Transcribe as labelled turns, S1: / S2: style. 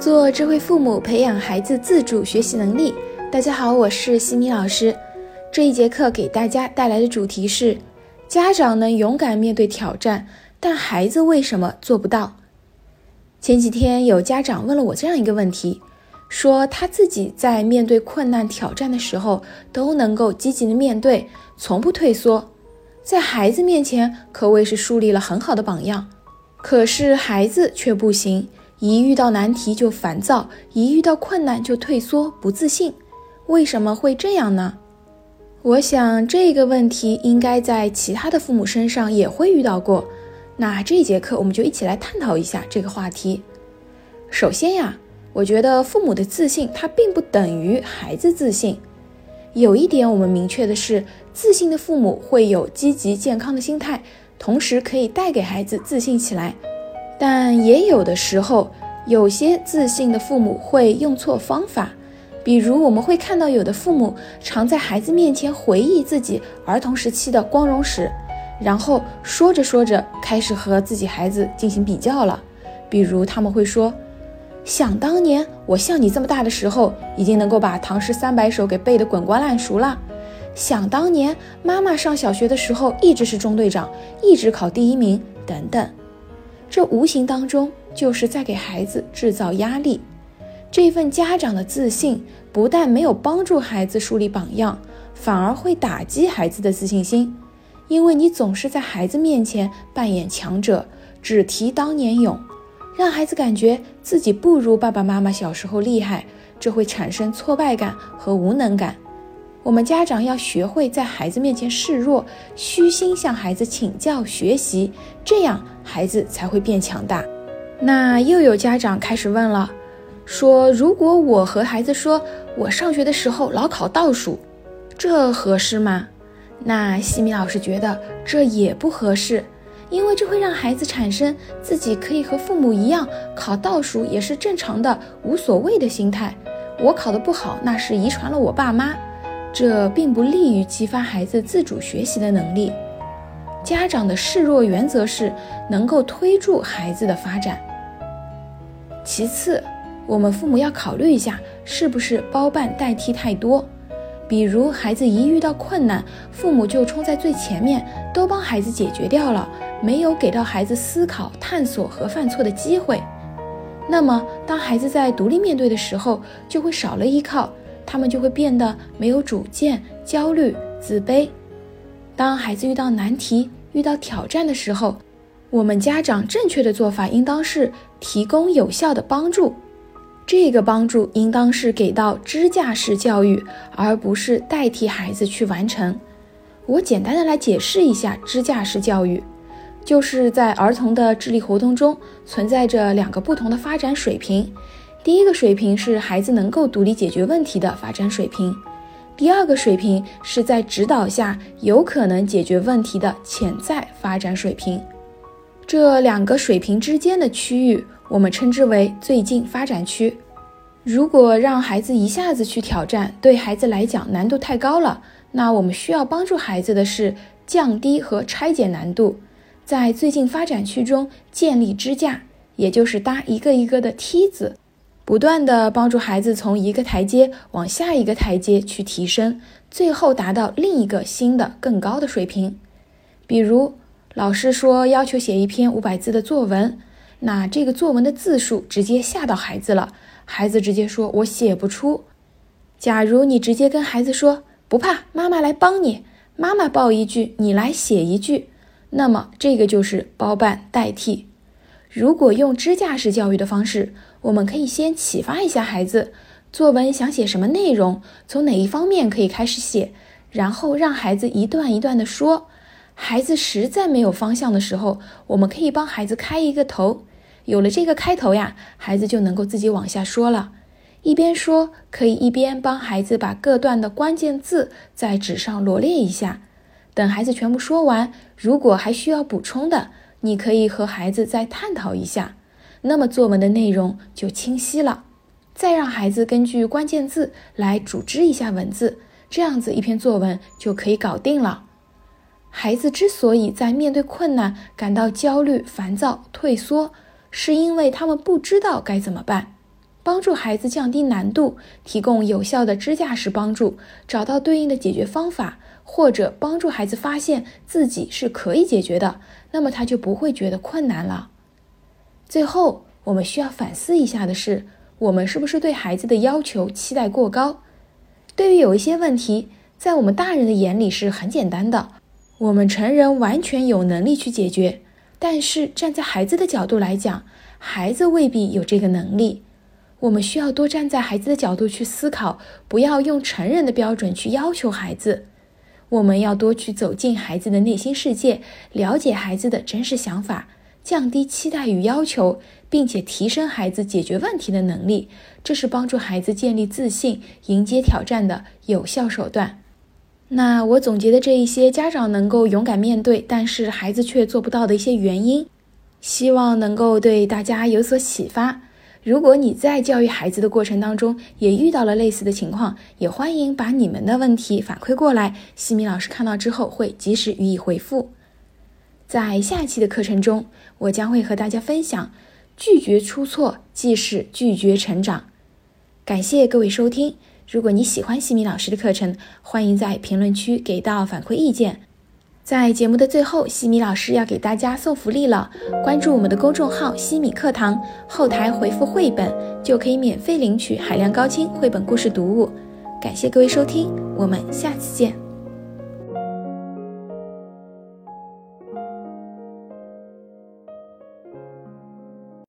S1: 做智慧父母，培养孩子自主学习能力。大家好，我是西米老师。这一节课给大家带来的主题是：家长能勇敢面对挑战，但孩子为什么做不到？前几天有家长问了我这样一个问题，说他自己在面对困难挑战的时候都能够积极的面对，从不退缩，在孩子面前可谓是树立了很好的榜样，可是孩子却不行。一遇到难题就烦躁，一遇到困难就退缩不自信，为什么会这样呢？我想这个问题应该在其他的父母身上也会遇到过。那这节课我们就一起来探讨一下这个话题。首先呀，我觉得父母的自信它并不等于孩子自信。有一点我们明确的是，自信的父母会有积极健康的心态，同时可以带给孩子自信起来。但也有的时候，有些自信的父母会用错方法，比如我们会看到有的父母常在孩子面前回忆自己儿童时期的光荣史，然后说着说着开始和自己孩子进行比较了。比如他们会说：“想当年我像你这么大的时候，已经能够把《唐诗三百首》给背得滚瓜烂熟了。想当年妈妈上小学的时候一直是中队长，一直考第一名，等等。”这无形当中就是在给孩子制造压力。这份家长的自信不但没有帮助孩子树立榜样，反而会打击孩子的自信心。因为你总是在孩子面前扮演强者，只提当年勇，让孩子感觉自己不如爸爸妈妈小时候厉害，这会产生挫败感和无能感。我们家长要学会在孩子面前示弱，虚心向孩子请教学习，这样孩子才会变强大。那又有家长开始问了，说如果我和孩子说我上学的时候老考倒数，这合适吗？那西米老师觉得这也不合适，因为这会让孩子产生自己可以和父母一样考倒数也是正常的、无所谓的心态。我考得不好，那是遗传了我爸妈。这并不利于激发孩子自主学习的能力。家长的示弱原则是能够推助孩子的发展。其次，我们父母要考虑一下，是不是包办代替太多。比如，孩子一遇到困难，父母就冲在最前面，都帮孩子解决掉了，没有给到孩子思考、探索和犯错的机会。那么，当孩子在独立面对的时候，就会少了依靠。他们就会变得没有主见、焦虑、自卑。当孩子遇到难题、遇到挑战的时候，我们家长正确的做法应当是提供有效的帮助。这个帮助应当是给到支架式教育，而不是代替孩子去完成。我简单的来解释一下支架式教育，就是在儿童的智力活动中存在着两个不同的发展水平。第一个水平是孩子能够独立解决问题的发展水平，第二个水平是在指导下有可能解决问题的潜在发展水平。这两个水平之间的区域，我们称之为最近发展区。如果让孩子一下子去挑战，对孩子来讲难度太高了，那我们需要帮助孩子的是降低和拆解难度，在最近发展区中建立支架，也就是搭一个一个的梯子。不断的帮助孩子从一个台阶往下一个台阶去提升，最后达到另一个新的更高的水平。比如，老师说要求写一篇五百字的作文，那这个作文的字数直接吓到孩子了，孩子直接说我写不出。假如你直接跟孩子说不怕，妈妈来帮你，妈妈报一句，你来写一句，那么这个就是包办代替。如果用支架式教育的方式，我们可以先启发一下孩子，作文想写什么内容，从哪一方面可以开始写，然后让孩子一段一段的说。孩子实在没有方向的时候，我们可以帮孩子开一个头，有了这个开头呀，孩子就能够自己往下说了。一边说，可以一边帮孩子把各段的关键字在纸上罗列一下。等孩子全部说完，如果还需要补充的。你可以和孩子再探讨一下，那么作文的内容就清晰了。再让孩子根据关键字来组织一下文字，这样子一篇作文就可以搞定了。孩子之所以在面对困难感到焦虑、烦躁、退缩，是因为他们不知道该怎么办。帮助孩子降低难度，提供有效的支架式帮助，找到对应的解决方法，或者帮助孩子发现自己是可以解决的，那么他就不会觉得困难了。最后，我们需要反思一下的是，我们是不是对孩子的要求期待过高？对于有一些问题，在我们大人的眼里是很简单的，我们成人完全有能力去解决，但是站在孩子的角度来讲，孩子未必有这个能力。我们需要多站在孩子的角度去思考，不要用成人的标准去要求孩子。我们要多去走进孩子的内心世界，了解孩子的真实想法，降低期待与要求，并且提升孩子解决问题的能力。这是帮助孩子建立自信、迎接挑战的有效手段。那我总结的这一些家长能够勇敢面对，但是孩子却做不到的一些原因，希望能够对大家有所启发。如果你在教育孩子的过程当中也遇到了类似的情况，也欢迎把你们的问题反馈过来，西米老师看到之后会及时予以回复。在下期的课程中，我将会和大家分享：拒绝出错即是拒绝成长。感谢各位收听。如果你喜欢西米老师的课程，欢迎在评论区给到反馈意见。在节目的最后，西米老师要给大家送福利了。关注我们的公众号“西米课堂”，后台回复“绘本”就可以免费领取海量高清绘本故事读物。感谢各位收听，我们下次见。